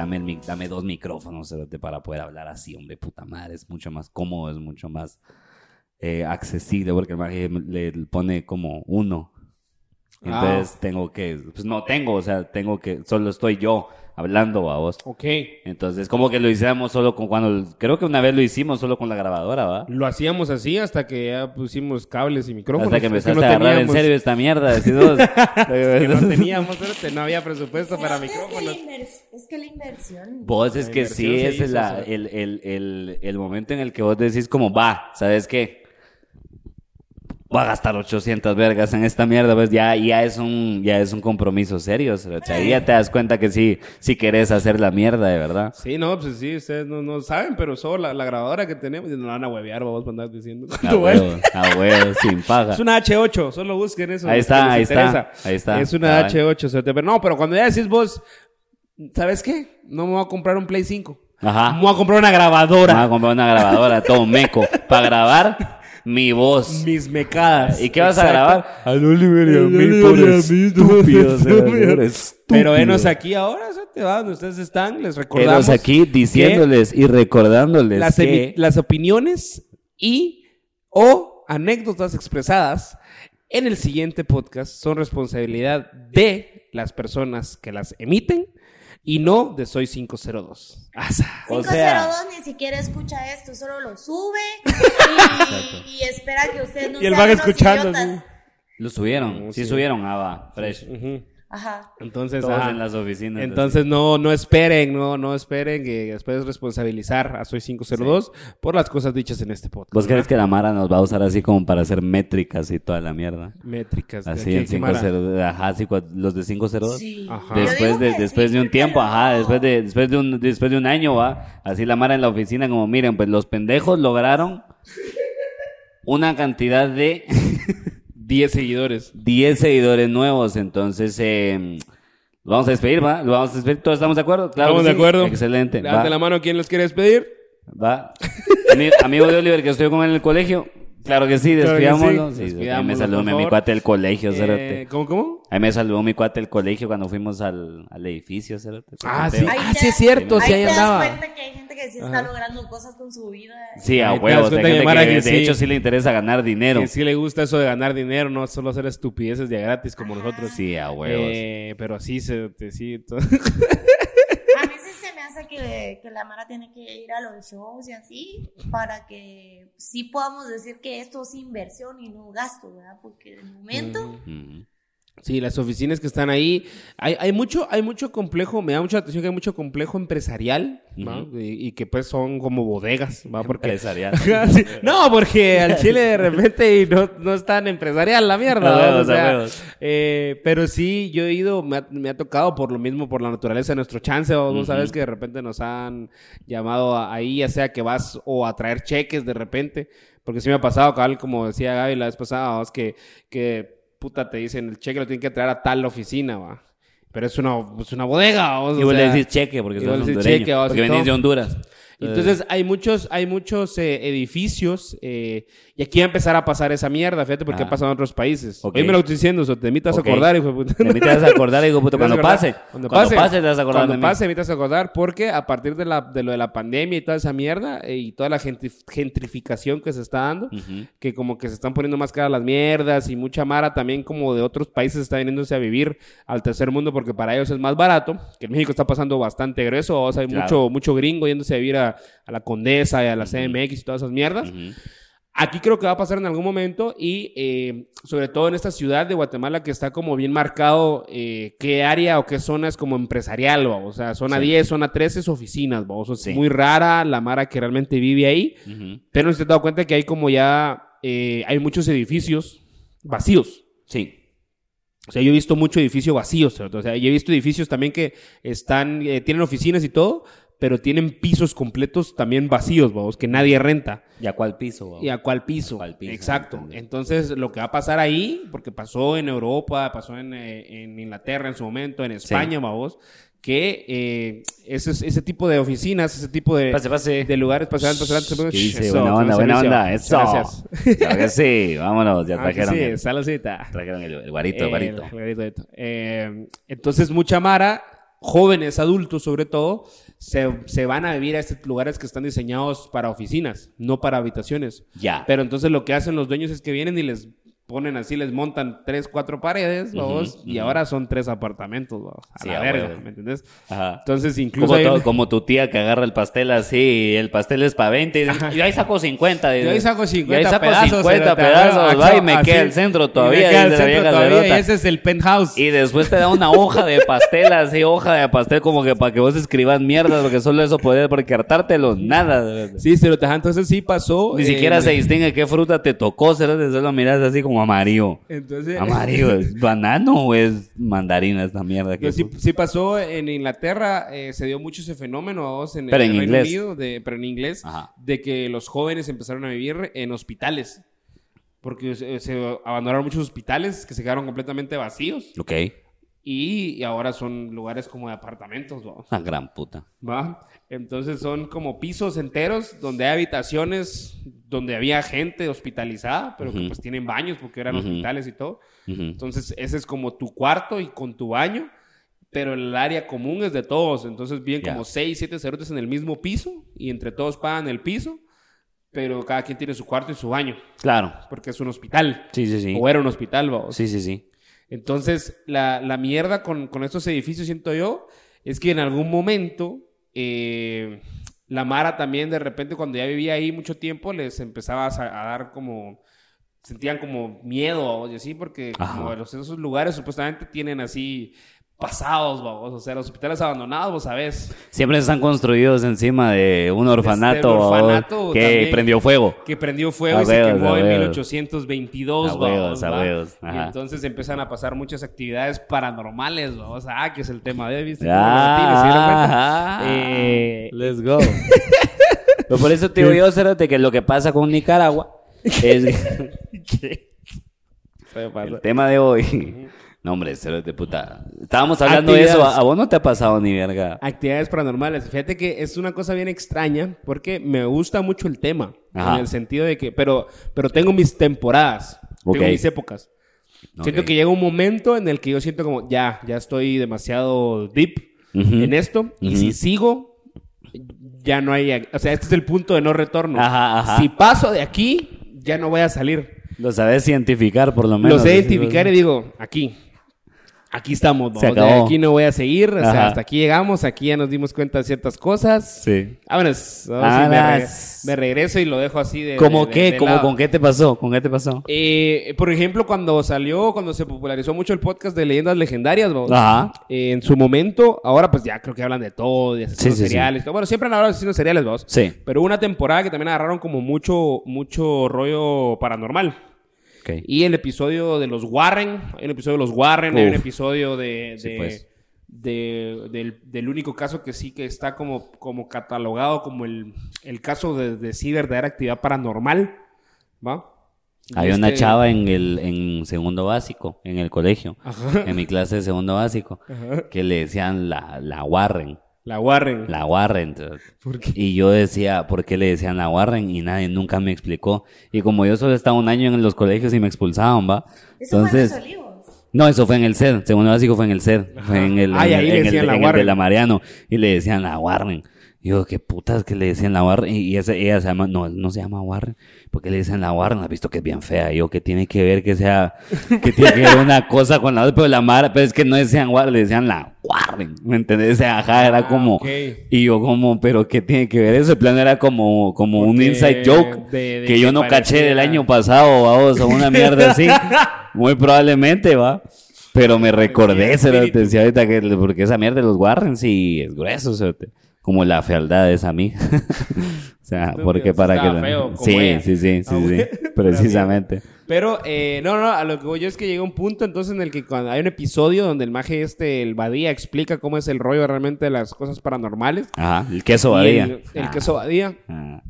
dame, el, dame dos micrófonos para poder hablar así, hombre, puta madre. Es mucho más cómodo, es mucho más eh, accesible porque el maje le pone como uno. Entonces tengo que, pues no tengo, o sea, tengo que, solo estoy yo hablando a vos. Ok. Entonces, como que lo hiciéramos solo con cuando, creo que una vez lo hicimos solo con la grabadora, ¿va? Lo hacíamos así hasta que ya pusimos cables y micrófonos. Hasta que empezaste no a agarrar en teníamos- serio esta mierda, decís vos. que no teníamos, no había presupuesto para es que la micrófonos. invers- Es que la inversión. Vos es La que sí, es la- el, el, el, el momento en el que vos decís como, va, ¿sabes qué? Voy a gastar 800 vergas en esta mierda, pues ya, ya es un, ya es un compromiso serio, o sea, ahí ya te das cuenta que sí, sí querés hacer la mierda, de verdad. Sí, no, pues sí, ustedes no, no saben, pero solo la, la grabadora que tenemos, nos van a huevear, vamos a andar diciendo. A huevo, a huevo, sin paga. Es una H8, solo busquen eso. Ahí está, ahí está, ahí está. Es una Cabal. H8, cerote, pero no, pero cuando ya decís vos, ¿sabes qué? No me voy a comprar un Play 5. Ajá. Me voy a comprar una Voy a grabadora. comprar una grabadora, todo meco, para grabar mi voz. Mis mecadas. ¿Y qué vas a grabar? Al Oliver y a mí, por estúpidos, Pero venos aquí ahora, te va donde ustedes están, les recordamos. Quedos aquí diciéndoles y recordándoles las, que las opiniones y o anécdotas expresadas en el siguiente podcast son responsabilidad de las personas que las emiten y no de Soy 502. Asa. O 502 sea- ni siquiera escucha esto, solo lo sube y, y espera que ustedes no Y él va escuchando, idiotas. lo subieron, sí, Sí. subieron, ah, va, fresh. Ujú. Ajá. Entonces, Todos ajá. en las oficinas. Entonces no, no esperen, no, no esperen que después responsabilizar a Soy 502 por las cosas dichas en este podcast. ¿Vos crees que la Mara nos va a usar así como para hacer métricas y toda la mierda? Métricas. ¿de Así en se mara? 502, ajá, sí, cua- los de 502. Sí. Ajá. Después de, después sí, de un tiempo, ajá, después de, después de un, después de un año, va, así la Mara en la oficina como, miren, pues los pendejos lograron una cantidad de 10 seguidores. 10 seguidores nuevos, entonces, eh, lo vamos a despedir, va, lo vamos a despedir, ¿todos estamos de acuerdo? Claro Estamos de acuerdo. Excelente, va. la mano quien los quiere despedir. Va. Ami- Amigo de Oliver, que estoy con él en el colegio. Claro que sí, Claro que despidámoslo. sí. Sí, ahí me Despidámoslo, saludó mi, cuate del colegio, Eh, cerote. ¿Cómo, cómo? Ahí me saludó mi cuate del colegio cuando fuimos al, al edificio, cerote. Te Ah, sí. Ah, sí es cierto, sí, ahí ahí te das cuenta que hay gente que sí está logrando cosas con su vida. Sí, a huevos. Gente que, que de sí. hecho sí le interesa ganar dinero. Que sí le gusta eso de ganar dinero, no solo hacer estupideces de gratis como nosotros. Sí, a huevos. Eh, pero sí, se, sí. hace que, la Mara tiene que ir a los shows y así para que sí podamos decir que esto es inversión y no gasto, ¿verdad? Porque de momento... Sí, las oficinas que están ahí, hay, hay mucho, hay mucho complejo, me da mucha atención que hay mucho complejo empresarial. Ujú. y, y que pues son como bodegas, ¿va? Porque Empresarial. Sí, No, porque al Chile de repente y no, no es tan empresarial la mierda. Huevos, O sea, huevos. eh, pero sí, yo he ido, me ha, me ha tocado por lo mismo, por la naturaleza de nuestro chance. O Ujú. sabes que de repente nos han llamado ahí, ya sea que vas o a traer cheques de repente. Porque sí me ha pasado, cabal, como decía Gaby la vez pasada, que, que puta te dicen el cheque lo tienen que traer a tal oficina, va. Pero es una, es una bodega, Y o vos le sea, decís cheque porque sos le hondureño. cheque, vos, porque venís de Honduras. Entonces hay muchos, hay muchos eh, edificios eh, y aquí va a empezar a pasar esa mierda, fíjate porque Ah. ha pasado en otros países. Ok. Hoy me lo estoy diciendo, so, te te vas a acordar, hijo de puta. De te vas a acordar y digo, puto, Te vas a cuando pase. Cuando Cuando pase, pase te vas a acordar Cuando de pase, vas a acordar porque a partir de, la, de lo de la pandemia y toda esa mierda eh, y toda la gentrif- gentrificación que se está dando, Ujú. que como que se están poniendo más caras las mierdas y mucha mara también como de otros países está viniéndose a vivir al tercer mundo porque para ellos es más barato, que en México está pasando bastante grueso, o sea, hay Claro. mucho, mucho gringo yéndose a vivir a, a la Condesa y a la CMX y todas esas mierdas. Aquí creo que va a pasar en algún momento y eh, sobre todo en esta ciudad de Guatemala que está como bien marcado eh, qué área o qué zona es como empresarial, ¿va? o sea, zona Sí. 10, zona 13 es oficinas, ¿va? o sea, es Sí. muy rara la mara que realmente vive ahí, Ujú. pero no se ha dado cuenta que hay como ya, eh, hay muchos edificios vacíos. Sí. O sea, yo he visto mucho edificio vacío, ¿cierto? o sea, yo he visto edificios también que están, eh, tienen oficinas y todo, pero tienen pisos completos también vacíos, vamos, que nadie renta. ¿Y a cuál piso? ¿Y a cuál piso? ¿Cuál piso? Exacto. Entendí. Entonces, lo que va a pasar ahí, porque pasó en Europa, pasó en, eh, en Inglaterra en su momento, en España, vamos, que eh, ese, ese tipo de oficinas, ese tipo de, Pase, pase. de lugares, pasan, ¿Qué dice? Eso, buena onda, buen buena servicio. onda. Eso. Gracias. Claro que sí. Vámonos. Ya Ah, trajeron, sí, el, saludcita. trajeron el, el guarito, el guarito. El guarito. Eh, entonces, mucha Mara jóvenes, adultos sobre todo, se, se van a vivir a estos lugares que están diseñados para oficinas, no para habitaciones. Ya. Pero entonces lo que hacen los dueños es que vienen y les ponen así, les montan tres, cuatro paredes, vamos, Ujú, y ujú. ahora son tres apartamentos, vamos, a Sí, la verga. ¿me entendés? Ajá. Entonces incluso Como, todo- como tu tía que agarra el pastel así, y el pastel es para 20, y dice, yo ahí saco 50. Yo ahí saco 50 Yo ahí saco pedazos, 50 cerote, pedazos, va, y me así. queda el centro Y me todavía. queda el dice centro todavía, y ese es el penthouse. Y después te da una hoja de pastel, así, hoja de pastel, como que para que vos escribas mierda, porque solo eso podés, porque hartártelo, nada. Sí, pero entonces sí pasó. Ni eh, siquiera se distingue qué fruta te tocó, cerote, solo miras así como amarillo. Entonces, Amarillo, ¿es banano o es mandarina esta mierda? Pero sí, sí pasó en Inglaterra, eh, se dio mucho ese fenómeno vamos, en Pero el en Reino inglés. Unido, de, pero en inglés, Ajá. de que los jóvenes empezaron a vivir en hospitales. Porque se, se abandonaron muchos hospitales que se quedaron completamente vacíos Ok, y, y ahora son lugares como de apartamentos, ¿va? una gran puta. ¿va? Entonces son como pisos enteros donde hay habitaciones donde había gente hospitalizada, pero que pues tienen baños porque eran hospitales y todo. Entonces, ese es como tu cuarto y con tu baño, pero el área común es de todos. Entonces, Ya. como seis, siete cerotes en el mismo piso y entre todos pagan el piso, pero cada quien tiene su cuarto y su baño, Claro, porque es un hospital. sí, sí, sí. O era un hospital, vamos. Sí, sí, sí. Entonces, la, la mierda con, con estos edificios, siento yo, es que en algún momento eh, la Mara también, de repente, cuando ya vivía ahí mucho tiempo, les empezaba a, dar como. Sentían como miedo, y así, porque Ajá. como los- esos lugares supuestamente tienen así pasados, vamos, o sea, los hospitales abandonados, vos sabés, Siempre están construidos encima de un orfanato, un orfanato que también. prendió fuego. que prendió fuego A y se quemó en huevos. 1822, A huevos, vamos, a ¿va? huevos, Y entonces empiezan a pasar muchas actividades paranormales, vamos, ah, que es el tema de hoy, ¿viste? Ah, ¿Se dieron cuenta? Eh, Let's go. Pero por eso te digo yo, Cerote, que lo que pasa con Nicaragua es pasa. el tema de hoy. No, hombre, Cerote, puta. Estábamos hablando de eso. ¿A vos no te ha pasado ni verga? Actividades paranormales. Fíjate que es una cosa bien extraña porque me gusta mucho el tema. Ajá. En el sentido de que, pero, pero tengo mis temporadas, Ok. tengo mis épocas. Siento que llega un momento en el que yo siento como, ya, ya estoy demasiado deep Ujú. en esto. Y Ujú. si sigo, ya no hay, o sea, este es el punto de no retorno. Ajá, ajá. Si paso de aquí, ya no voy a salir. Lo sabes identificar, por lo menos. Lo sé identificar y digo, aquí. Aquí estamos, Se ¿no? De aquí no voy a seguir, o sea, Ajá. hasta aquí llegamos, aquí ya nos dimos cuenta de ciertas cosas. Sí. Vámonos, vamos, y me, me regreso y lo dejo así de. ¿Cómo de- qué? de ¿Cómo lado. con qué te pasó? ¿Con qué te pasó? Eh, por ejemplo, cuando salió, cuando se popularizó mucho el podcast de leyendas legendarias, ¿no? Ajá. Eh, en su momento, ahora pues ya creo que hablan de todo, de asesinos Sí, sí, sí. seriales. Bueno, siempre han hablado de asesinos seriales, vos. Sí. Pero una temporada que también agarraron como mucho, mucho rollo paranormal. Y el episodio de los Warren, hay un episodio de los Warren, hay un Uf. episodio de, Sí, pues. de- del, del único caso que sí que está como, como catalogado como el, el caso de, de sí verdadera actividad paranormal, ¿va? Había una este- chava en el en segundo básico, en el colegio, Ajá. en mi clase de segundo básico, Ajá. que le decían la, la Warren, La Warren. la Warren. ¿Por qué? Y yo decía, ¿por qué le decían la Warren? Y nadie nunca me explicó. Y como yo solo estaba un año en los colegios y me expulsaban, ¿va? Eso fue en Entonces, los olivos. no, eso fue en el CED, segundo básico fue en el CED, fue en el, Ah, y en ahí el- le en el- decían la en el de la Mariano, y le decían la Warren. Y yo, qué putas que le decían la Warren. Y esa, ella se llama, no, no se llama Warren. ¿Por qué le dicen la Warren? Has visto que es bien fea. Y yo, que tiene que ver que sea, que tiene que ver una cosa con la otra, pero la Mara, pero es que no decían Warren, le decían la Warren. ¿Me entendés? O sea, ajá, era Ah, como, ok. y yo como, pero ¿qué tiene que ver eso? El plan era como, como un Porque inside joke de- de que yo no caché del año pasado, vamos, o una mierda así. Muy probablemente, va. Pero me recordé, espíritu. cerote, decía ahorita que, porque esa mierda de los Warren sí es grueso, cerote. Como la fealdad de esa amiga. o sea, porque para que... feo sí, ella. sí, sí, sí, Ah, sí, bueno. precisamente. Pero, eh, no, no, a lo que voy yo es que llega un punto entonces en el que cuando hay un episodio donde el maje este, el Badía, explica cómo es el rollo realmente de las cosas paranormales. Ajá, el queso badía. El, el Ah, queso Badía. ah.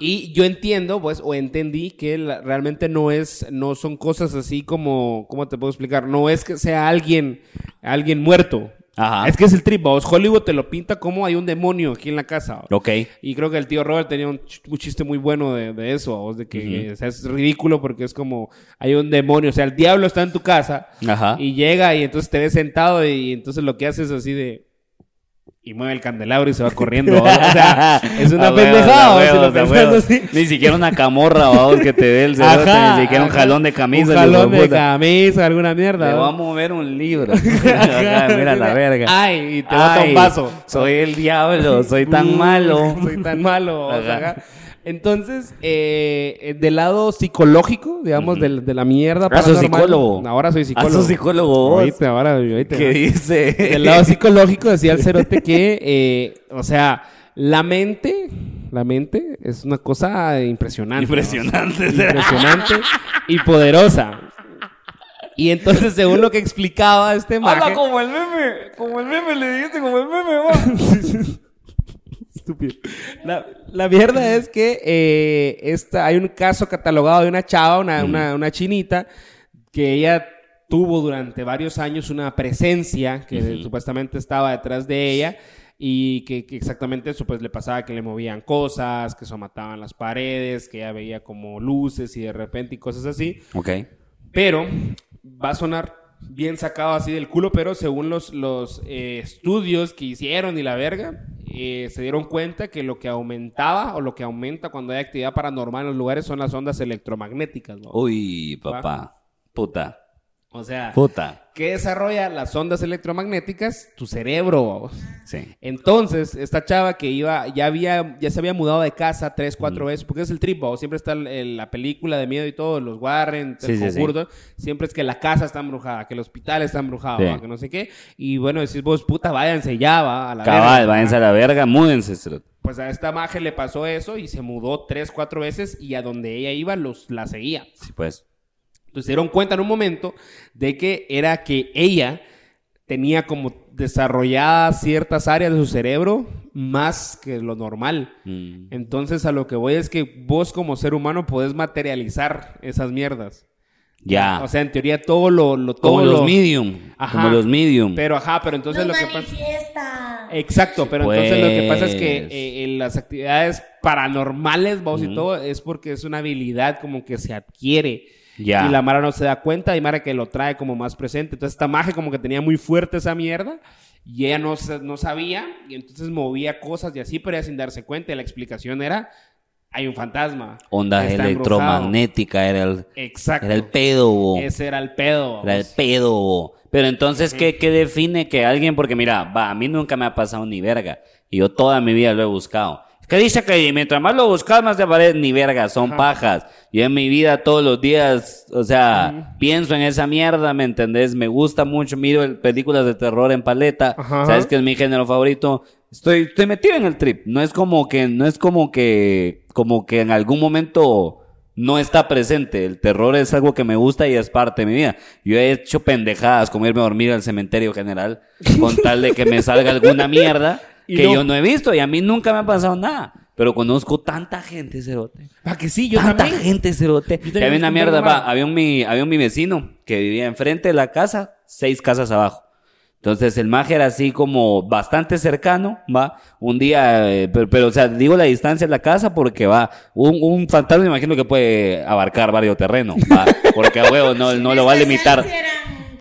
Y yo entiendo, pues, o entendí que la- realmente no es, no son cosas así como, ¿cómo te puedo explicar? No es que sea alguien, alguien muerto. Ajá. Es que es el trip, vos. Hollywood te lo pinta como hay un demonio aquí en la casa. ¿va? Ok. Y creo que el tío Robert tenía un, ch- un chiste muy bueno de, de eso, vos, de que o sea, es ridículo porque es como hay un demonio, o sea, el diablo está en tu casa Ajá. y llega y entonces te ves sentado y entonces lo que haces es así de y mueve el candelabro y se va corriendo. O sea, es una pendejada. ¿va? Si así. Ni siquiera una camorra, vamos, que te dé el cerote, ni siquiera un jalón de camisa. Un jalón de puta. camisa, alguna mierda. Le ¿va? a mover un libro. Mira la verga. Ay, y te bota un vaso. Soy el diablo, soy tan Uh, malo. Soy tan malo. o sea, Ajá. ajá. Entonces, eh, del lado psicológico, digamos, del- de, la mierda. Ah, sos paranormal, psicólogo. Ahora soy Ah, psicólogo. sos psicólogo. Ahorita, ahora, ahorita. ¿Qué dice? Del lado psicológico decía el cerote que, eh, o sea, la mente, la mente es una cosa impresionante. ¿no? Impresionante. Impresionante y poderosa. Y entonces, según lo que explicaba este maje... Habla como el meme, como el meme, le dijiste como el meme, va. Estúpido. La, la mierda es que eh, esta, hay un caso catalogado de una chava, una, una, una chinita, que ella tuvo durante varios años una presencia que supuestamente estaba detrás de ella y que, que exactamente eso pues le pasaba que le movían cosas, que somataban las paredes, que ella veía como luces y de repente y cosas así. Ok. Pero va a sonar bien sacado así del culo, pero según los, los eh, estudios que hicieron y la verga, eh, se dieron cuenta que lo que aumentaba o lo que aumenta cuando hay actividad paranormal en los lugares son las ondas electromagnéticas. ¿no? Uy, papá. Puta. O sea, Puta. ¿qué desarrolla las ondas electromagnéticas? Tu cerebro. Sí. Entonces, esta chava que iba, ya había, ya se había mudado de casa tres, cuatro veces, porque es el trip, ¿va? siempre está el- el- la película de miedo y todo, los Warren, Sí, el sí, sí. conjuro, todo, siempre es que la casa está embrujada, que el hospital está embrujado, que no sé qué, y bueno, decís vos, puta, váyanse ya, va, a la Cabal, verga, váyanse a la verga, múdense. Pues a esta maje le pasó eso y se mudó tres, cuatro veces y a donde ella iba los, la seguía. Sí, pues. Entonces se dieron cuenta en un momento de que era que ella tenía como desarrolladas ciertas áreas de su cerebro más que lo normal. Mm. Entonces a lo que voy es que vos como ser humano podés materializar esas mierdas. Ya. O sea, en teoría todo lo... lo todo como lo- los medium. Ajá. Como los medium. Pero ajá, pero entonces lo que pasa... manifiesta. Exacto, pero entonces lo que pasa es que Pues. eh, en las actividades paranormales, vos y todo, es porque es una habilidad como que se adquiere. Ya. Y la Mara no se da cuenta y Mara que lo trae como más presente. Entonces esta magia como que tenía muy fuerte esa mierda y ella no, no sabía y entonces movía cosas y así, pero ella sin darse cuenta. Y la explicación era, hay un fantasma. Onda electromagnética era el, Exacto. era el pedo. bo. Ese era el pedo. Era el pedo. bo. Pero entonces, ¿qué, ¿qué define que alguien? Porque mira, va, a mí nunca me ha pasado ni verga. Y yo toda mi vida lo he buscado. ¿Qué dice que mientras más lo buscas, más te aparece ni verga, son Ajá. pajas. Yo en mi vida todos los días, o sea, pienso en esa mierda, ¿me entendés? Me gusta mucho, miro el- películas de terror en paleta, Ajá. ¿sabes que es mi género favorito? Estoy, estoy metido en el trip. No es como que, no es como que, como que en algún momento no está presente. El terror es algo que me gusta y es parte de mi vida. Yo he hecho pendejadas como irme a dormir al cementerio general con tal de que me salga alguna mierda que no. yo no he visto y a mí nunca me ha pasado nada. Pero conozco tanta gente, cerote. Ah, que sí, yo tanta también. gente, cerote. Que había una mierda, va, había un, mi, había un mi vecino que vivía enfrente de la casa, seis casas abajo. Entonces el maje era así como bastante cercano, va. Un día, eh, pero, pero, o sea, digo la distancia de la casa porque va, un, un fantasma me imagino que puede abarcar varios terrenos, va. Porque a huevo no, no lo va a limitar.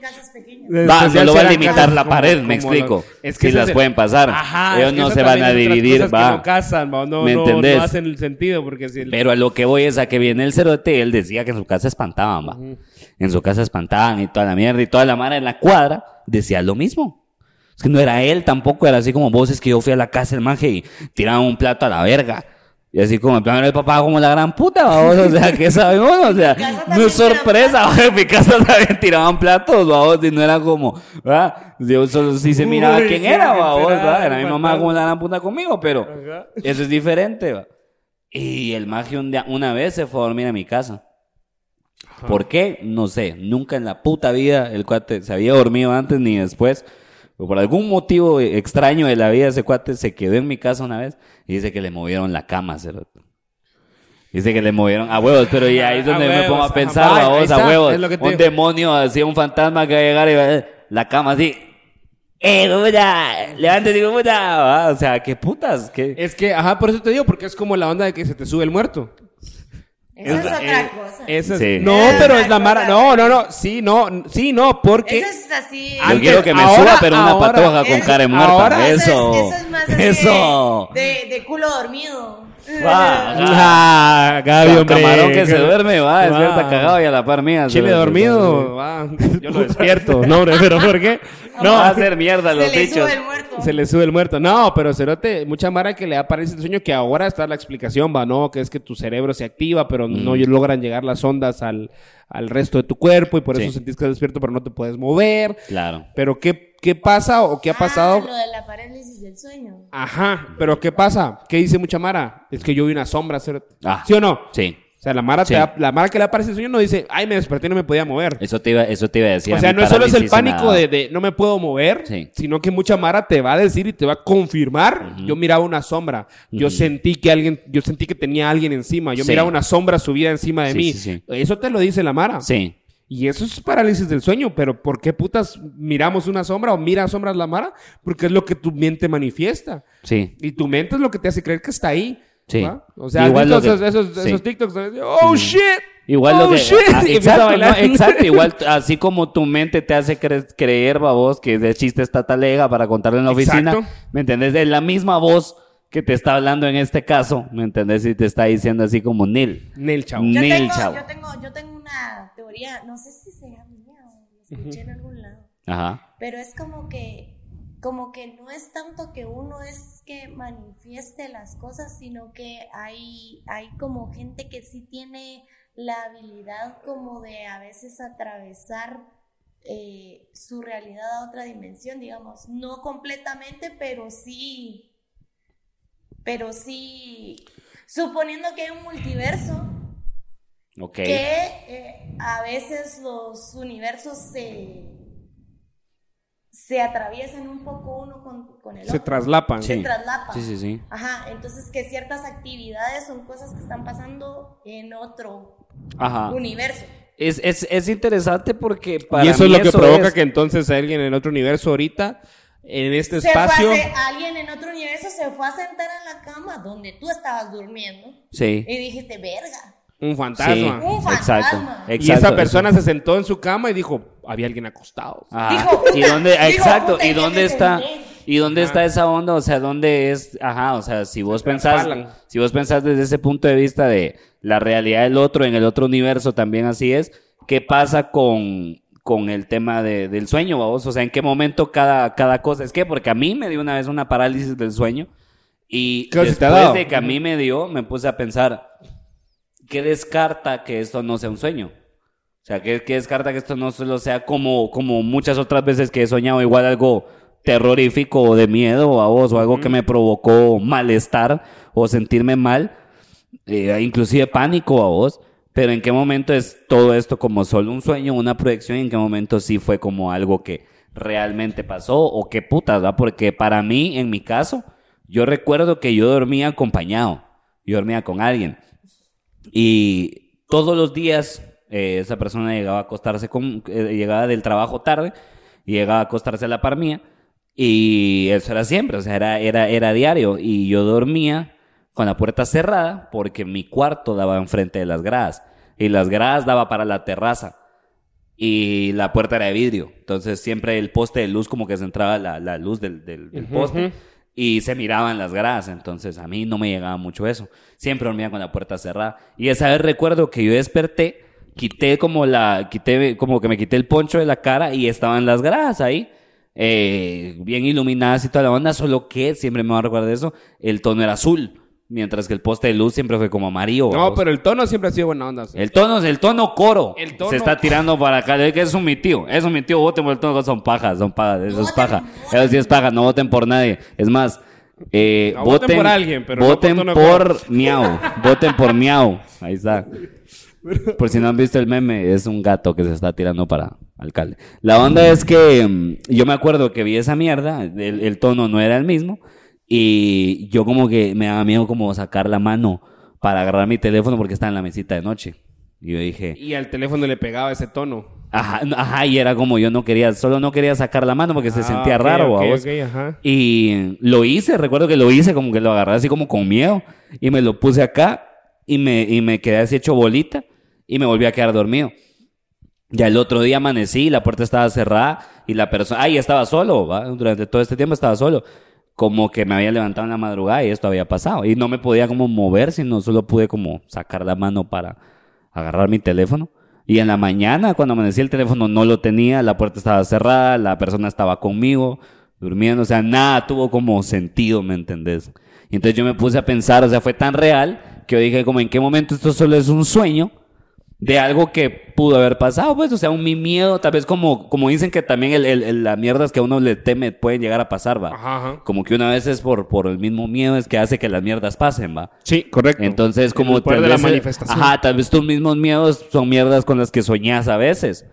Si casas pequeñas. Va, no lo si va a limitar la como- pared, me como explico. lo- es Si que ese las el- pueden pasar. Ajá, Ellos es que no se van a dividir, va. no casan, va, no, ¿Me no, entendés? no hacen el sentido porque si el- Pero a lo que voy es a que viene el cerote, él decía que en su casa espantaban, va. En su casa espantaban y toda la mierda y toda la mara en la cuadra decía lo mismo. Es que no era él tampoco, era así como vos, es que yo fui a la casa del manje y tiraban un plato a la verga. Y así como en plan el papá como la gran puta, vamos, o sea, ¿qué sabemos? O sea, no es sorpresa, va, en mi casa también tiraban platos, vamos, y no era como, ¿verdad? Yo solo sí se miraba Uy, quién era, vamos, ¿verdad? Era mi mamá como la gran puta conmigo, pero Ajá. eso es diferente, va. Y el magia un día- una vez se fue a dormir a mi casa. ¿Por qué? No sé. Nunca en la puta vida el cuate se había dormido antes ni después. Pero por algún motivo extraño de la vida ese cuate se quedó en mi casa una vez y dice que le movieron la cama, cerote. Dice que le movieron a huevos, pero y ahí es A donde me pongo a pensar, ahí vamos, a huevos. Un digo. demonio así, un fantasma que va a llegar y va a la cama así. ¡Eh, puta! ¡Levántate, puta! Va, O sea, ¿qué putas? ¿Qué? Es que, ajá, por eso te digo, porque es como la onda de que se te sube el muerto. Esa es, Es- otra eh, cosa. Eso es- Sí. No, Es pero es la mara. No, no, no. Sí, no. Sí, no, porque. Eso es así. Yo Antes- quiero que me ahora- suba, pero una ahora- patoja con cara muerta. ahora- eso. Eso es, eso es más así Eso. De, de, de culo dormido. Va. Ah, Gaby, hombre. Camarón que se duerme, va, Va. despierta cagado y a la par mía. Chile se- dormido. va. Yo lo despierto. No, hombre, pero ¿por qué? No, va a hacer mierda Se los le bichos. sube el muerto. Se le sube el muerto. No, pero Cerote, mucha mara que le da parálisis del sueño que ahora está la explicación, va, no, que es que tu cerebro se activa, pero no logran llegar las ondas al, al resto de tu cuerpo y por eso Sí. sentís que estás despierto, pero no te puedes mover. Claro. Pero ¿qué, qué pasa o qué ha Ah, pasado? lo de la parálisis del sueño. Ajá, pero ¿qué pasa? ¿Qué dice mucha mara? Es que yo vi una sombra. Ah. ¿Sí o no? Sí. O sea, la mara, Sí. te da- la mara que le aparece el sueño no dice, ay, me desperté y no me podía mover. Eso te iba, eso te iba a decir. O sea, no es solo es el pánico de, de no me puedo mover, Sí. sino que mucha Mara te va a decir y te va a confirmar. Yo miraba una sombra, yo sentí que alguien, yo sentí que tenía alguien encima, yo Sí. miraba una sombra subida encima de Sí, mí. sí, sí. Eso te lo dice la Mara. Sí. Y eso es parálisis del sueño, pero ¿por qué putas miramos una sombra o mira sombras la Mara? Porque es lo que tu mente manifiesta. Sí. Y tu mente es lo que te hace creer que está ahí. Sí. ¿va? O sea, ¿has Igual visto lo que- esos, esos, sí. esos TikToks oh shit. Igual oh, lo que. shit", ah, exacto, no, exacto. Igual, así como tu mente te hace cre- creer, babos, que de chiste está talega para contarlo en la oficina. Exacto. ¿Me entendés? Es la misma voz que te está hablando en este caso. ¿Me entendés? Y te está diciendo así como Nil. Yo Nel, tengo, chavo. yo tengo, yo tengo teoría, no sé si sea mía o la escuché en algún lado, Ajá. pero es como que, como que no es tanto que uno es que manifieste las cosas, sino que hay, hay como gente que sí tiene la habilidad como de a veces atravesar eh, su realidad a otra dimensión, digamos, no completamente, pero sí, pero sí, suponiendo que hay un multiverso, Ok. que eh, a veces los universos se, se atraviesan un poco uno con, con el Se otro. traslapan. Se Sí. traslapan. Sí, sí, sí. Ajá, entonces que ciertas actividades son cosas que están pasando en otro Ajá. universo. Es, es, es interesante porque para y eso es lo que provoca es- que entonces alguien en otro universo ahorita, en este Se fue a espacio, alguien en otro universo se fue a sentar en la cama donde tú estabas durmiendo Sí. y dijiste, verga, un fantasma. Un Exacto. fantasma. Y exacto, esa persona eso. se sentó en su cama y dijo, había alguien acostado. Ajá. Dijo, ¿Y dónde, dijo, exacto, puta, ¿y dónde está? ¿Y dónde Ajá. está esa onda? O sea, ¿dónde es? Ajá, o sea, si vos pensás, si vos pensás desde ese punto de vista de la realidad del otro, en el otro universo también así es, ¿qué pasa con, con el tema de- del sueño, vos? O sea, ¿en qué momento cada, cada cosa? Es que, porque a mí me dio una vez una parálisis del sueño y después de que a mí me dio, me puse a pensar, ¿qué descarta que esto no sea un sueño? O sea, ¿qué, qué descarta que esto no solo sea como, como muchas otras veces que he soñado igual algo terrorífico o de miedo a vos o algo que me provocó malestar o sentirme mal, eh, inclusive pánico a vos? Pero ¿en qué momento es todo esto como solo un sueño, una proyección? ¿Y en qué momento sí fue como algo que realmente pasó? ¿O qué putas, va? Porque para mí, en mi caso, yo recuerdo que yo dormía acompañado. Yo dormía con alguien. Y todos los días eh, esa persona llegaba a acostarse con, eh, llegaba del trabajo tarde y llegaba a acostarse a la par mía. Y eso era siempre, o sea, era, era, era diario. Y yo dormía con la puerta cerrada porque mi cuarto daba enfrente de las gradas. Y las gradas daba para la terraza. Y la puerta era de vidrio, entonces siempre el poste de luz como que se entraba la, la luz del, del, del Ujú, poste. Y se miraban las gradas, entonces a mí no me llegaba mucho eso. Siempre dormía con la puerta cerrada. Y esa vez recuerdo que yo desperté, quité como la, quité, como que me quité el poncho de la cara y estaban las gradas ahí, eh, bien iluminadas y toda la onda, solo que siempre me voy a recordar eso, el tono era azul, mientras que el poste de luz siempre fue como amarillo. No, pero el tono siempre ha sido buena onda. sí. El tono, el tono coro. El tono- Se está tirando para acá. Es que es un mi tío. Es un mi tío. Voten por el tono. Son pajas. Son pajas. Eso es paja. Eso sí es paja. No voten por nadie. Es más, eh, No, voten por alguien, pero no por voten tono por miau. Voten por miau. Ahí está. Por si no han visto el meme, es un gato que se está tirando para alcalde. La onda es que mm, yo me acuerdo que vi esa mierda, el, el tono no era el mismo, y yo como que me daba miedo como sacar la mano para agarrar mi teléfono porque estaba en la mesita de noche. Y yo dije, Y al teléfono le pegaba ese tono. ajá, ajá, y era como yo no quería, solo no quería sacar la mano porque se Ah, sentía raro, ok, babos. ok, ajá. Y lo hice, recuerdo que lo hice como que lo agarré así como con miedo y me lo puse acá y me, y me quedé así hecho bolita y me volví a quedar dormido. Ya el otro día amanecí, la puerta estaba cerrada y la persona, ay, estaba solo, ¿va? durante todo este tiempo estaba solo. Como que me había levantado en la madrugada y esto había pasado. Y no me podía como mover, sino solo pude como sacar la mano para agarrar mi teléfono. Y en la mañana, cuando amanecí, el teléfono no lo tenía, la puerta estaba cerrada, la persona estaba conmigo, durmiendo, o sea, nada tuvo como sentido, ¿me entendés? Y entonces yo me puse a pensar, o sea, fue tan real que yo dije como, ¿en qué momento esto solo es un sueño? De algo que pudo haber pasado, pues, o sea, un mi miedo, tal vez como, como dicen que también el, el, el- la mierda es que a uno le teme, pueden llegar a pasar, va. Ajá, ajá. Como que una vez es por, por el mismo miedo es que hace que las mierdas pasen, va. Sí, correcto. Entonces, como el tal de la vez, eh, manifestación. Ajá, tal vez tus mismos miedos son mierdas con las que soñás a veces.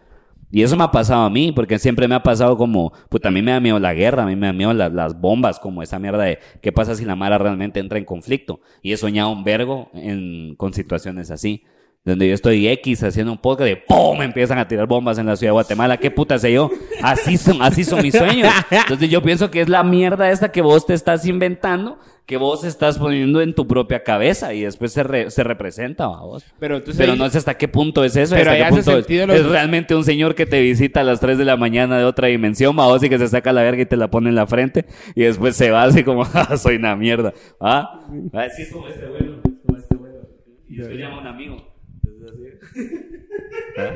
Y eso me ha pasado a mí, porque siempre me ha pasado como, pues mí me da miedo la guerra, a mí me da miedo las, las bombas, como esa mierda de qué pasa si la mara realmente entra en conflicto. Y he soñado un vergo en, con situaciones así. Donde yo estoy X haciendo un podcast de ¡pum! Me empiezan a tirar bombas en la ciudad de Guatemala. ¿Qué puta sé yo? Así son, así son mis sueños. Entonces yo pienso que es la mierda esta que vos te estás inventando, que vos estás poniendo en tu propia cabeza y después se, re- se representa, ¿va vos. Pero entonces Pero no sé hasta qué punto es eso. Pero hasta qué punto es, sentido lo- es realmente un señor que te visita a las 3 de la mañana de otra dimensión, ¿va vos? Y que se saca la verga y te la pone en la frente y después se va así como, "Ah, soy una mierda. ¿Ah? Así es como este vuelo, como este vuelo. Y después llama a un amigo. ¿Ah?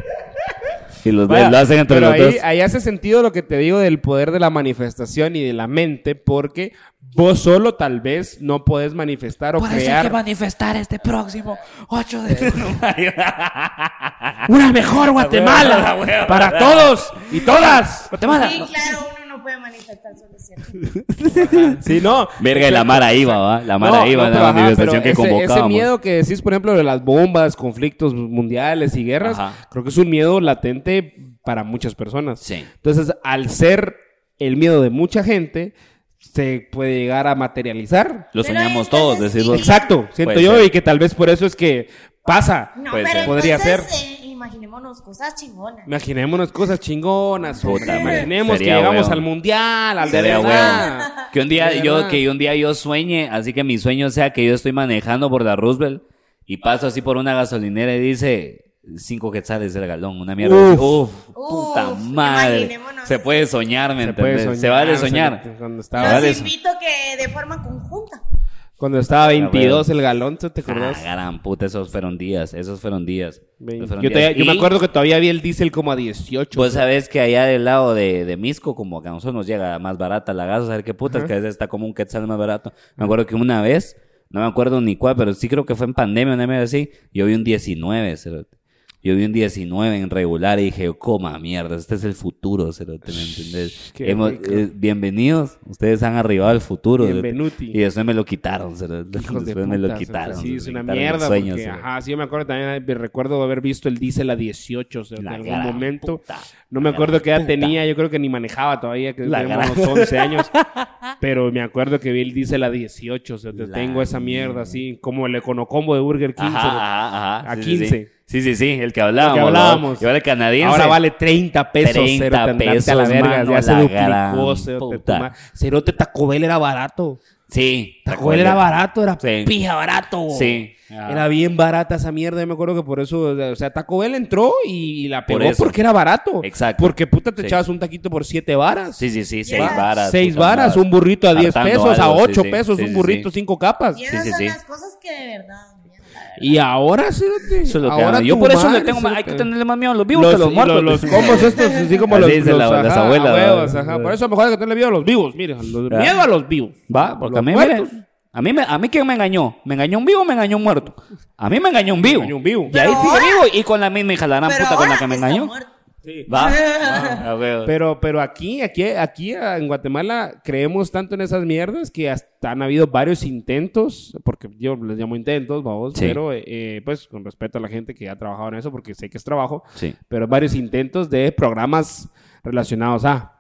Y los Vaya, lo hacen entre pero los ahí, dos. ahí hace sentido lo que te digo del poder de la manifestación y de la mente, porque vos solo tal vez no podés manifestar o crear manifestar este próximo 8 de una mejor Guatemala para todos y todas. Guatemala. Sí, claro, puede manifestar solo cierto. Sí, no. Verga, y la Mara iba, ¿va? La Mara No, iba no, la manifestación que ese, ese miedo que decís, por ejemplo, de las bombas, conflictos mundiales y guerras, Ajá. creo que es un miedo latente para muchas personas. Sí. Entonces, al ser el miedo de mucha gente, se puede llegar a materializar. Lo Pero soñamos todos, vos. Exacto, siento Puede yo, ser. y que tal vez por eso es que pasa. No, Puede pero ser. Podría entonces, eh, imaginémonos cosas chingonas. Imaginémonos cosas chingonas. Madre. Imaginemos Sería que llegamos huevo. al mundial, al de Sería verdad. huevo. Que un día De yo, verdad. que un día yo sueñe, así que mi sueño sea que yo estoy manejando por la Roosevelt y paso así por una gasolinera y dice cinco quetzales el galón, una mierda. Uf. puta Uf, madre. imaginémonos Se puede soñar, ¿me Se puede entiendes? soñar. Se vale soñar. se- Cuando estaba, vale. Los invito que de forma conjunta. Cuando estaba 22 el galón, ¿te acordás? Ah, gran puta, esos fueron días, esos fueron días. Vein- Esos fueron Yo, todavía- yo me acuerdo que todavía vi el diésel como a 18. Vos sabés que allá del lado de, de Misco, como que a nosotros nos llega más barata la gas, a ver qué putas, que a veces está como un quetzal más barato. Me acuerdo que una vez, no me acuerdo ni cuál, pero sí creo que fue en pandemia, una vez así, yo vi un 19, cerote. Yo vi un 19 en regular y dije, coma mierda, este es el futuro, cerote, ¿me entendés? Hemos- eh, bienvenidos, ustedes han arribado al futuro. Bienvenuti. Y después me lo quitaron, cerote. Hijos de Después me lo puta, quitaron. Sí, es una mierda. porque, ajá, sí, yo me acuerdo también, me recuerdo haber visto el diésel a 18, o sea, en algún momento. puta. No me acuerdo qué edad puta. tenía, yo creo que ni manejaba todavía, que teníamos unos 11 años. pero me acuerdo que vi el diésel a 18, o sea, te tengo esa mierda así, como el econocombo de Burger King. Ajá, ajá. A sí, 15. Sí, sí, sí, el que hablábamos. El que hablábamos. Y ahora el canadiense. Ahora vale 30 pesos, 30 cerote, andate pesos, a la verga, mano, ya se la duplicó, cerote, Cerote Taco Bell era barato. Sí. Taco Bell era barato, era Sí. pija barato. Sí. Ajá. Era bien barata esa mierda, yo me acuerdo que por eso, o sea, Taco Bell entró y la Por pegó eso. porque era barato. Exacto. Porque puta te Sí. echabas un taquito por 7 varas. Sí, sí, sí, seis Yeah. varas. Seis putas varas, varas. un burrito a 10 Hartando pesos, a algo, sí, 8 sí. pesos, Sí, un sí, burrito, sí. 5 capas. Y esas sí, son sí. las cosas que de verdad. Y ahora, sí, Eso es lo que ahora. Yo por eso le tengo más, hay que tenerle más miedo a los vivos los, que a los muertos. los, los combos estos, así como Así los, los- la- las ajá, abuelas, a huevos, ¿verdad? ajá. Por eso mejor hay que tenerle miedo a los vivos, miren, miedo a los vivos. Va, porque Los a mí, muertos. mire, a mí, me, a mí quién me engañó. ¿Me engañó un vivo o me engañó un muerto? A mí me engañó un vivo. Me engañó un vivo. Y ahí sigue vivo y con la misma hija la gran puta con la que me engañó. muerto. Va. Va, a huevo. Pero, pero aquí, aquí, aquí en Guatemala creemos tanto en esas mierdas que hasta han habido varios intentos, porque yo les llamo intentos, vamos, Sí. pero eh, pues con respeto a la gente que ha trabajado en eso, porque sé que es trabajo, Sí. pero varios intentos de programas relacionados a,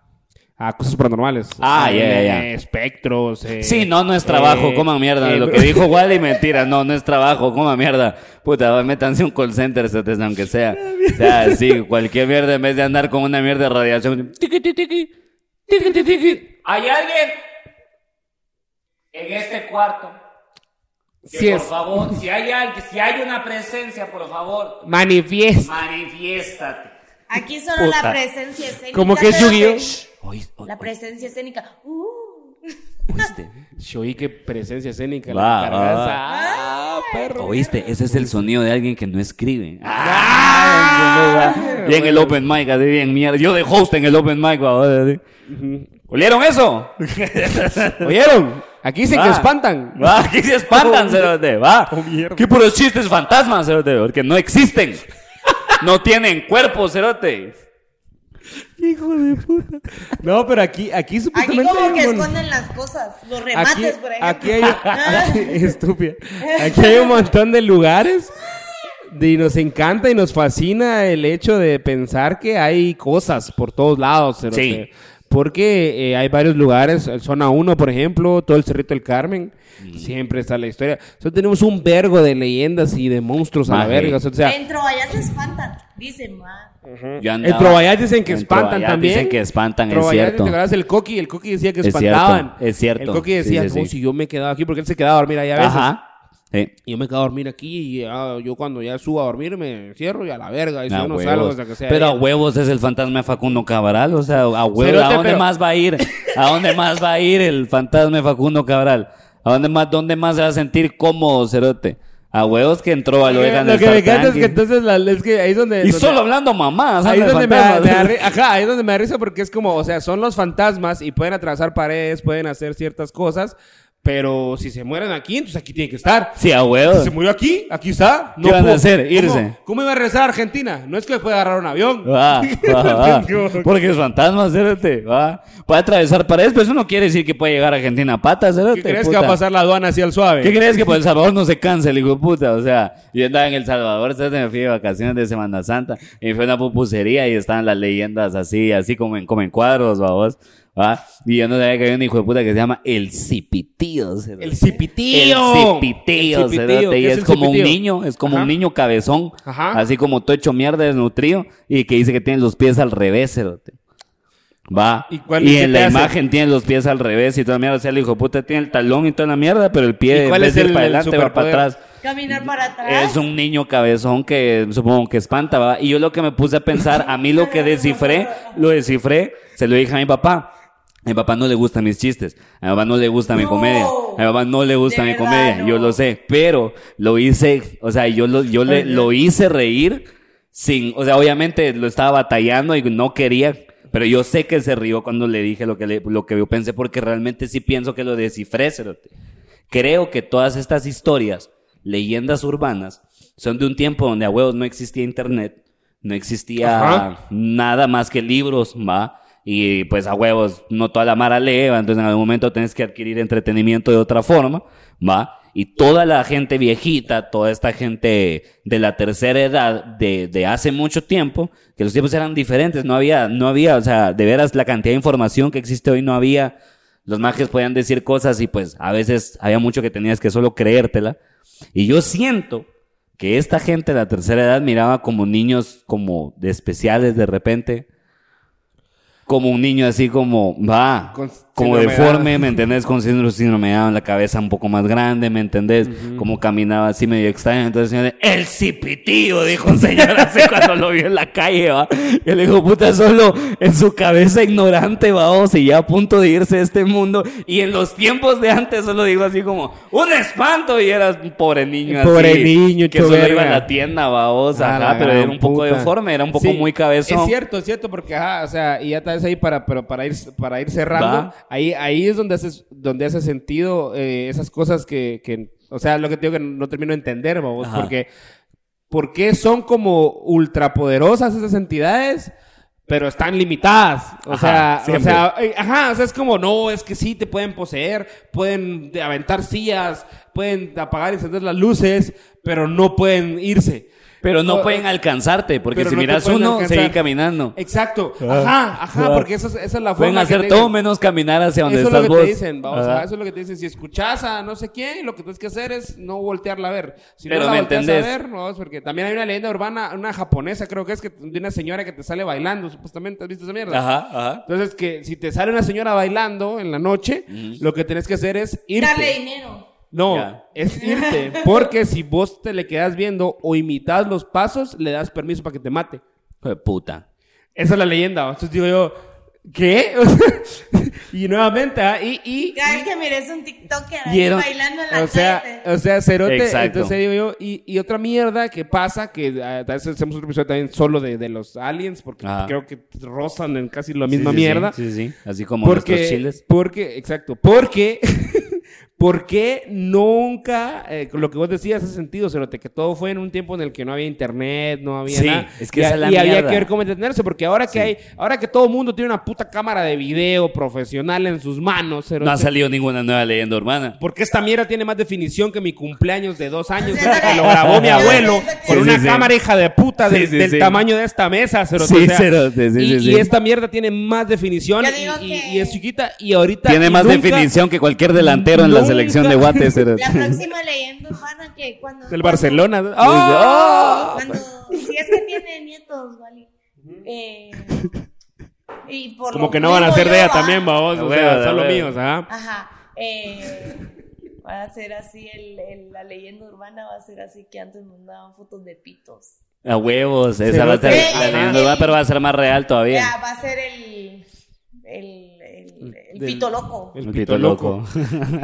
a cosas paranormales. Ah, ya, ya, ya. eh, espectros. eh, Sí, no, no es trabajo, eh, coma mierda. eh, Lo que dijo Wally, mentira. No, no es trabajo, coma mierda. Puta, métanse un call center, aunque sea. O sea, sí, cualquier mierda en vez de andar con una mierda de radiación. Tiqui, tiqui, tiqui. ¿Hay alguien en este cuarto? Que Sí por es. favor, si hay, alguien- si hay una presencia, por favor, Manifiesta. manifiéstate. Aquí solo Puta. la presencia escénica. Como que es Yu-Gi-Oh. Oí- o- La presencia escénica. Uh. ¿Oíste? Shoy, qué presencia escénica. Va, la va, cargas. va. Ah, perro. ¿Oíste? Ese es el sonido de alguien que no escribe. Ah, y en el open mic, así bien mierda. Yo de host en el open mic, así. ¿Olieron eso? ¿Oyeron? Aquí dicen que Va. espantan. Va, aquí se espantan, cerote, va. Oh. ¿Qué puros chistes fantasmas, cerote? Porque no existen. No tienen cuerpo, cerote. Hijo de puta. No, pero aquí, aquí Aquí supuestamente. como hay que mon- esconden las cosas. Los Aquí, remates, por ejemplo. aquí hay. aquí- estúpida. Aquí hay un montón de lugares. Y nos encanta y nos fascina el hecho de pensar que hay cosas por todos lados. Sí. Porque eh, hay varios lugares, el zona 1, por ejemplo, todo el Cerrito del Carmen, siempre está la historia. Nosotros tenemos un vergo de leyendas y de monstruos a la verga. O sea, Dentro allá se espantan. Dicen, ma. Yo en Trovallat dicen que en espantan también. Dicen que espantan, es cierto. ¿Te acuerdas del Coqui? El Coqui decía que Es espantaban. cierto, es cierto. El Coqui decía, sí, sí. "No, si yo me he quedado aquí, porque él se quedaba a dormir allá a veces. Ajá. Yo me quedo a dormir aquí y ah, yo cuando ya subo a dormir me encierro y a la verga. Y si A yo no huevos. salgo hasta que sea. Pero a huevos es el fantasma de Facundo Cabral. O sea, a huevos. ¿A dónde pero- más va a ir? ¿A dónde más va a ir el fantasma de Facundo Cabral? ¿A dónde más, dónde más se va a sentir cómodo, Cerote? A huevos que entró a lo dejan Lo de que me encanta es que tranqui. entonces la- es que ahí es donde... Y donde- solo hablando mamás. Ahí es donde me, me ajá, ahí es donde me da risa porque es como, o sea, son los fantasmas y pueden atravesar paredes, pueden hacer ciertas cosas, pero si se mueren aquí, entonces aquí tienen que estar. Sí, a Si huevos. se murió aquí, aquí está. ¿Qué van a hacer? ¿Cómo- Irse. ¿Cómo, iba a regresar a Argentina? No es que puede agarrar un avión. Va, va, va. Porque es fantasma, Cerote. Va. Puede atravesar paredes, pero eso no quiere decir que puede llegar a Argentina a patas, Cerote. ¿Qué crees puta. que va a pasar la aduana así al suave? ¿Qué crees que por El Salvador no se cansa el hijo de puta? O sea, yo andaba en El Salvador, ¿sabes? me fui de vacaciones de Semana Santa y a una pupusería y estaban las leyendas así, así como en, como en cuadros, vamos. ¿Va? Y yo no sabía que había un hijo de puta que se llama El Cipitío. El cipitío. El cipitío, El cipitío. cerote, y ¿Qué es, como un niño, es como Ajá. un niño cabezón, Ajá. así como todo hecho mierda, desnutrido, y que dice que tiene los pies al revés, cerote. Va. ¿Y Y, cuál- qué en la hace? imagen tiene los pies al revés y toda mierda. O sea, el hijo de puta tiene el talón y toda la mierda, pero el pie ¿Y en cuál vez es de ir el- para el adelante va para atrás. Caminar para atrás. Es un niño cabezón que supongo que espanta, ¿va? Y yo lo que me puse a pensar, a mí lo que descifré, lo descifré, se lo dije a mi papá. A mi papá no le gustan mis chistes, a mi papá no le gusta mi No. comedia, a mi papá no le gusta De mi verdad, comedia, no. yo lo sé, pero lo hice, o sea, yo lo, yo le, lo hice reír sin, o sea, obviamente lo estaba batallando y no quería, pero yo sé que se rió cuando le dije lo que, le- lo que yo pensé porque realmente sí pienso que lo descifré. Creo que todas estas historias, leyendas urbanas, son de un tiempo donde a huevos no existía internet, no existía Ajá. nada más que libros, ¿va? Y pues a huevos no toda la mara lee, ¿va? entonces en algún momento tienes que adquirir entretenimiento de otra forma, ¿va? Y toda la gente viejita, toda esta gente de la tercera edad de, de hace mucho tiempo, que los tiempos eran diferentes, no había, no había, o sea, de veras la cantidad de información que existe hoy no había, los mages podían decir cosas y pues a veces había mucho que tenías que solo creértela. Y yo siento que esta gente de la tercera edad miraba como niños como de especiales de repente. Como un niño así como, va, como síndrome deforme. ¿me entendés? Con síndrome, síndrome Down, la cabeza un poco más grande, ¿me entendés? Como caminaba así medio extraño. Entonces, el señor, el cipitío, dijo un señor así cuando lo vio en la calle, va. Y le dijo, puta, solo en su cabeza ignorante, va, o sea, ya a punto de irse de este mundo. Y en los tiempos de antes solo digo así como, un espanto, y era un pobre niño así. Pobre niño, que solo iba a la tienda, va, o sea, ajá, pero era un poco puta. deforme, era un poco Sí, muy cabezón. Es cierto, es cierto, porque, ajá, o sea, y ya tal vez ahí para, pero para ir, para ir cerrando, Va. Ahí, ahí es donde hace, donde hace sentido eh, esas cosas que, que, o sea, lo que te digo que no termino de entender, vamos, Ajá. porque, ¿por qué son como ultrapoderosas esas entidades? Pero están limitadas. O Ajá, sea, o sea, eh, ajá, o sea, es como, no, es que sí te pueden poseer, pueden de- aventar sillas, pueden apagar y encender las luces, pero no pueden irse. Pero no O- pueden alcanzarte, porque si no miras uno, alcanzar. seguí caminando. Exacto. Ajá, ajá, Ah. porque eso es- esa es la forma. Pueden que hacer te todo dicen. menos caminar hacia donde Eso es lo estás que vos. te dicen, ajá, eso es lo que te dicen. Si escuchas a no sé quién, lo que tienes que hacer es no voltearla a ver. Si Pero no la me volteas entendés. a ver, no, porque también hay una leyenda urbana, una japonesa creo que es que de una señora que te sale bailando, supuestamente, ¿has visto esa mierda? Ajá, ajá. Entonces, que si te sale una señora bailando en la noche, lo que tienes que hacer es irte. Darle dinero. No, es irte. Porque si vos te le quedas viendo o imitas los pasos, le das permiso para que te mate. Hijo de puta. Esa es la leyenda. Entonces digo yo, ¿qué? y nuevamente, ¿ah? y, y, Cada vez que mires un TikToker bailando en la o sea, o sea, cerote. Exacto. Entonces digo yo, y, y otra mierda que pasa, que ah, tal vez hacemos otro episodio también solo de, de los aliens, porque creo que rozan en casi la misma Sí, sí, sí. mierda. Sí, sí, Así como Porque, nuestros chiles. porque, exacto, porque, porque nunca, eh, lo que vos decías hace sentido, Cerote, que todo fue en un tiempo en el que no había internet, no había Sí, nada. es que y, esa es la y había que ver cómo entretenerse, porque ahora que Sí. hay, ahora que todo el mundo tiene una puta cámara de video profesional en sus manos, Cerote, No ha salido ninguna nueva leyenda urbana. porque esta mierda tiene más definición que mi cumpleaños de dos años, que lo grabó mi abuelo con sí, una sí. cámara hija de puta del, Sí, sí, del sí. tamaño de esta mesa, Cerote, Sí, o sea, cerote, sí, y, sí, y esta mierda tiene más definición y, que- y es chiquita y ahorita Tiene y más nunca- definición que cualquier delantero en la selección de Guates. La próxima leyenda urbana que cuando... Del cuando- Barcelona. ¡Oh! ¡Ah! Cuando, si es que tiene nietos, ¿vale? Eh, y por Como que no van a ser de ella ¿va? también, babos. O Ah, sea, son los míos, ¿ah? Ajá. Eh, va a ser así, el, el- la leyenda urbana va a ser así que antes mandaban fotos de pitos. A huevos, esa Cerote. va a ser la leyenda urbana, pero va a ser más real todavía. Ya, va a ser el, el, el, el Del- pito loco. el El pito loco.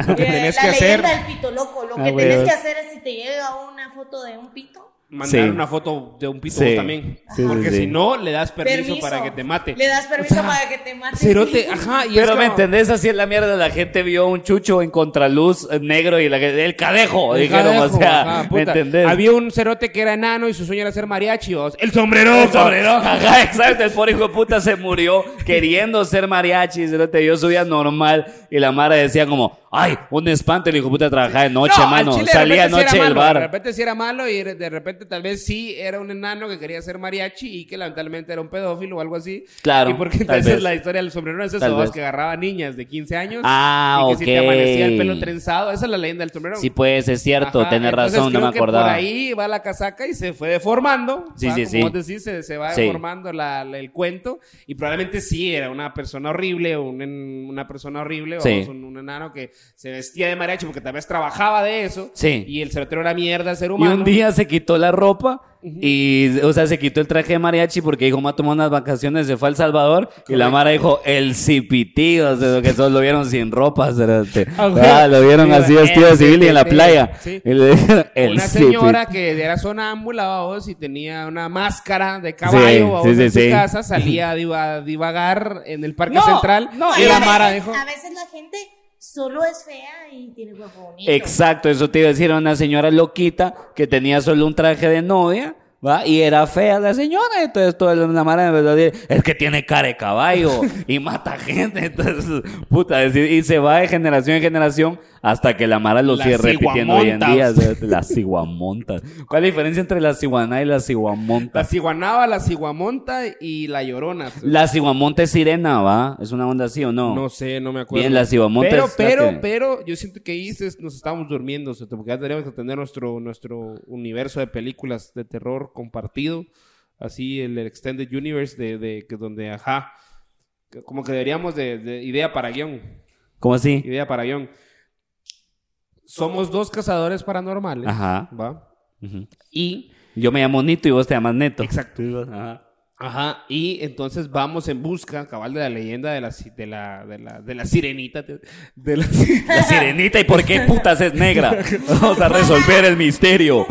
Lo que Eh, tenés la que hacer, leyenda del pito loco. Lo Ah, que tenés que hacer es si te llega una foto de un pito, mandar Sí. una foto de un pito Sí. vos también. Sí, Porque sí. si no, le das permiso, permiso. para que te mate. Le das permiso para que te mate. Cerote, ajá. Y es Pero me entendés, así es la mierda. La gente vio un chucho en contraluz eh, negro y la, el cadejo. El dijeron, cadejo, o sea, ajá, ¿me entendés? Había un cerote que era enano y su sueño era ser mariachi. vos. El sombrero. El sombrero, ajá, exacto. El pobre hijo de puta se murió queriendo ser mariachi. cerote. Yo subía normal y la Mara decía como, ay, un espanto. El hijo de puta trabajaba de noche, No, mano. chile de Salía sí noche era del malo, De bar. repente sí era malo y de repente tal vez sí era un enano que quería ser mariachi y que lamentablemente era un pedófilo o algo así. Claro, Y porque entonces vez. la historia del sombrero es eso, que agarraba niñas de 15 años. Ah, y que si te amanecía el pelo trenzado. Esa es la leyenda del sombrero. Sí, pues, es cierto. Ajá, Tenés entonces razón, no me que acordaba. Por ahí va la casaca y se fue deformando. Sí, ¿va? sí, Como sí. vos decís, se, se va Sí. deformando la- la- el cuento. Y probablemente sí era una persona horrible, un una persona horrible, Sí. un, un enano que se vestía de mariachi porque tal vez trabajaba de eso. Sí. Y el cerotero era mierda, ser Y humano. un día se quitó la ropa y, o sea, se quitó el traje de mariachi porque dijo, me a tomar unas vacaciones, se fue a El Salvador y la Mara dijo, el cipití, o sea, que solo lo vieron sin ropa, cerote. Ah, güey. Ah, lo vieron Sí, así el vestido de civil y en la playa. sí. Y le dijeron, el una cipití. señora que era sonámbula vamos, y tenía una máscara de caballo Sí, vamos, sí, sí, en su sí. casa, salía a diva- a divagar en el parque No, central. no, y Y la Mara veces- dijo... A veces la gente solo es fea y tiene cuerpo bonito. Exacto, eso te iba a decir, una señora loquita que tenía solo un traje de novia. ¿Va? Y era fea la señora, entonces toda la mara a decir, es que tiene cara de caballo y mata gente, entonces, puta, y se va de generación en generación hasta que la mara lo La sigue repitiendo hoy en día, las ciguamontas. ¿Cuál es la diferencia entre la ciguaná y la La ciguamonta? ciguanaba, la ciguamonta y la llorona. La ciguamonta es sirena, ¿va? ¿Es una onda así o no? No sé, no me acuerdo. Bien, la ciguamonta Pero, es la pero, que- pero, yo siento que ahí nos estábamos durmiendo, o sea, porque ya tendríamos que tener nuestro, nuestro universo de películas de terror compartido, así el Extended Universe de, de donde, ajá, como que deberíamos de, de idea para guion, ¿Cómo así? idea para guion. Somos dos cazadores paranormales, Ajá. ¿va? Ujú. Y Yo me llamo Nito y vos te llamas Neto. Exacto. Ajá. Ajá, y entonces vamos en busca, cabal, de la leyenda de la, de la, de la, de la sirenita. De, de la, La sirenita, ¿y por qué putas es negra? Vamos a resolver el misterio.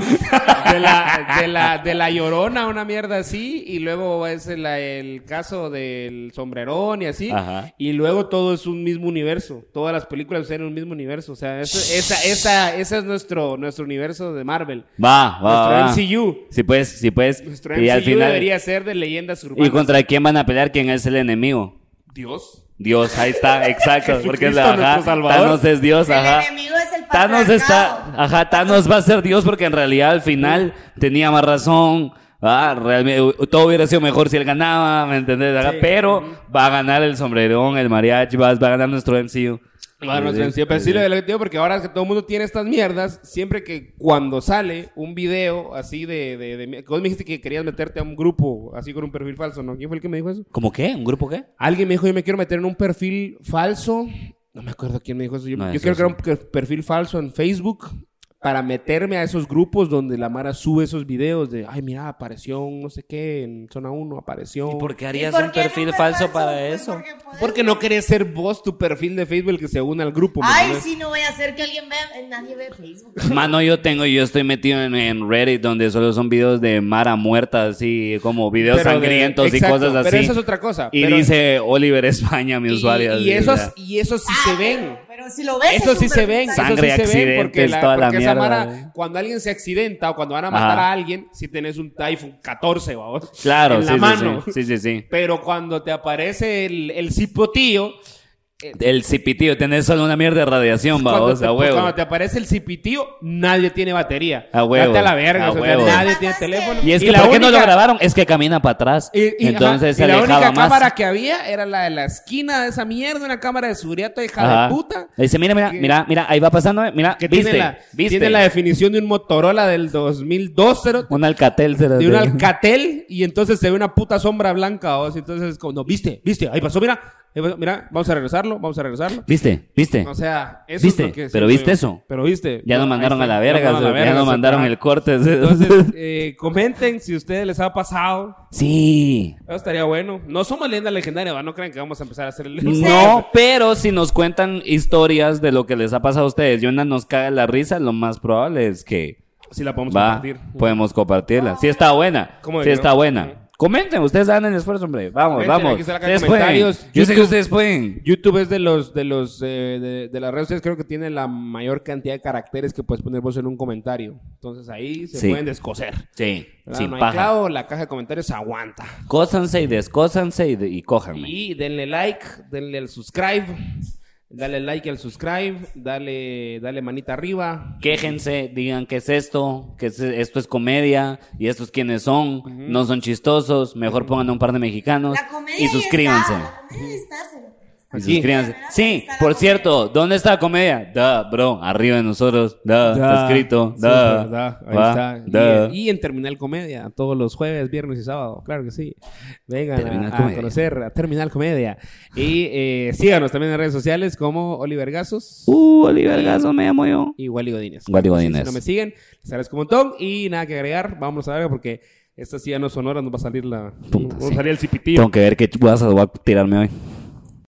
de la, de la, de la llorona, una mierda así, y luego es el, el caso del sombrerón y así, Ajá. y luego todo es un mismo universo, todas las películas son en un mismo universo, o sea, eso- esa, esa, ese es nuestro, nuestro universo de Marvel, Va, va, nuestro va. MCU, Sí, pues, sí, pues. nuestro Y MCU al final. debería ser de leyendas urbanas. ¿Y contra quién van a pelear? ¿Quién es el enemigo? Dios. Dios, ahí está, exacto. Porque es la, ajá. Thanos es Dios, El ajá. enemigo es el Thanos está, ajá, Thanos va a ser Dios porque en realidad al final tenía más razón. Ah, realmente, todo hubiera sido mejor si él ganaba, ¿me entendés? Sí. Pero va a ganar el sombrerón, el mariachi, va, va a ganar nuestro MCU. Bueno, Sí, siempre sí, lo digo, porque ahora que todo el mundo tiene estas mierdas, siempre que cuando sale un video así de, de, de- Vos me dijiste que querías meterte a un grupo así con un perfil falso, ¿no? ¿Quién fue el que me dijo eso? ¿Cómo qué? ¿Un grupo qué? Alguien me dijo, yo me quiero meter en un perfil falso No me acuerdo quién me dijo eso. Yo, No, yo eso quiero crear sí. un per- perfil falso en Facebook para meterme a esos grupos donde la Mara sube esos videos de, ay, mira, apareció un no sé qué en zona 1, apareció. ¿Y por qué ¿Y harías por un qué perfil falso falso? para eso? porque Porque no querés ser vos tu perfil de Facebook el que se une al grupo. ¿me Ay, sí, no voy a hacer que alguien vea, eh, nadie ve Facebook. Mano, yo tengo, yo estoy metido en, en Reddit donde solo son videos de Mara muerta, así como videos Pero de- sangrientos exacto, y cosas así. Pero eso es otra cosa. Y pero- dice Oliver España, mi y, usuario. y así, esos, y esos sí Ah, se ven. Pero, si lo ves. Eso es sí se ven, falso. eso Sangre, sí se ven porque, accidentes, la, toda la porque mierda. mara, cuando alguien se accidenta o cuando van a matar Ajá. a alguien, si tenés un iPhone 14, vamos, Claro, en sí, la sí, mano. sí, sí, sí, sí. Pero cuando te aparece el, el cipotillo, El cipitío, tenés solo una mierda de radiación, vamos, te, a huevo. cuando te aparece el cipitío, nadie tiene batería. A huevo, Date a la verga, a o sea, huevo. nadie tiene teléfono. Y es Y que, la ¿por qué no lo grabaron? Es que camina para atrás. Y, y, Entonces ajá, se y la alejaba única más. cámara que había era la de la esquina de esa mierda, una cámara de seguridad toda hija Ajá. de puta. Dice, mira, mira, Que- mira, mira, ahí va pasando, eh, mira, Que viste, tiene, la, viste. tiene la definición de un Motorola del 2002, cero- Un Alcatel. de un Alcatel, y entonces se ve una puta sombra blanca. ¿o? Entonces, como, no, viste, viste, ahí pasó, mira, mira, vamos a regresarlo, vamos a regresarlo. ¿Viste? ¿Viste? O sea, eso ¿Viste? es lo que Pero ¿viste yo. eso? Pero viste. Ya No, nos mandaron a la verga, ya verga, nos mandaron el corte. Entonces, eh, comenten si a ustedes les ha pasado. Sí. Eso estaría bueno. No somos leyenda legendaria, ¿va? no crean que vamos a empezar a hacer el... No, pero si nos cuentan historias de lo que les ha pasado a ustedes y una nos caga la risa, lo más probable es que Si la podemos va, compartir. podemos compartirla. Si está buena, ¿Cómo si está buena. Comenten, ustedes hagan el esfuerzo, hombre. Vamos, Comenten, vamos. aquí la pueden. comentarios. Yo sé que YouTube. ustedes pueden. YouTube es de los de los eh, de, de las redes sociales creo que tiene la mayor cantidad de caracteres que puedes poner vos en un comentario. Entonces ahí se Sí. pueden descoser. Sí, ¿verdad? sin paja. la caja de comentarios aguanta. Cósanse y descósanse y, de- y cójanme. Y denle like, denle el subscribe, dale like al subscribe, dale dale manita arriba. Quéjense, digan qué es esto, que esto es comedia y estos quiénes son, no son chistosos, mejor pongan a un par de mexicanos La comedia y suscríbanse. está, la comedia está, se- Y Aquí. suscríbanse. Mira, Sí, por cierto, ¿dónde está la comedia? Da, bro, arriba de nosotros. Da, está Da, escrito. Da, verdad, ahí va, está. da. Y, y en Terminal Comedia, todos los jueves, viernes y sábado, claro que sí. Vengan a, conocer a Terminal Comedia. Y eh, síganos también en redes sociales como Oliver Gazos Uh, Oliver Gaso me llamo yo. y Wally Godínez. Wally Godínez. Si no me siguen, les agradezco un montón y nada que agregar. Vamos a ver porque esta sí ya no son horas, nos va a salir la... Puta, nos va a salir el cipitillo. Tengo que ver qué voy a tirarme hoy.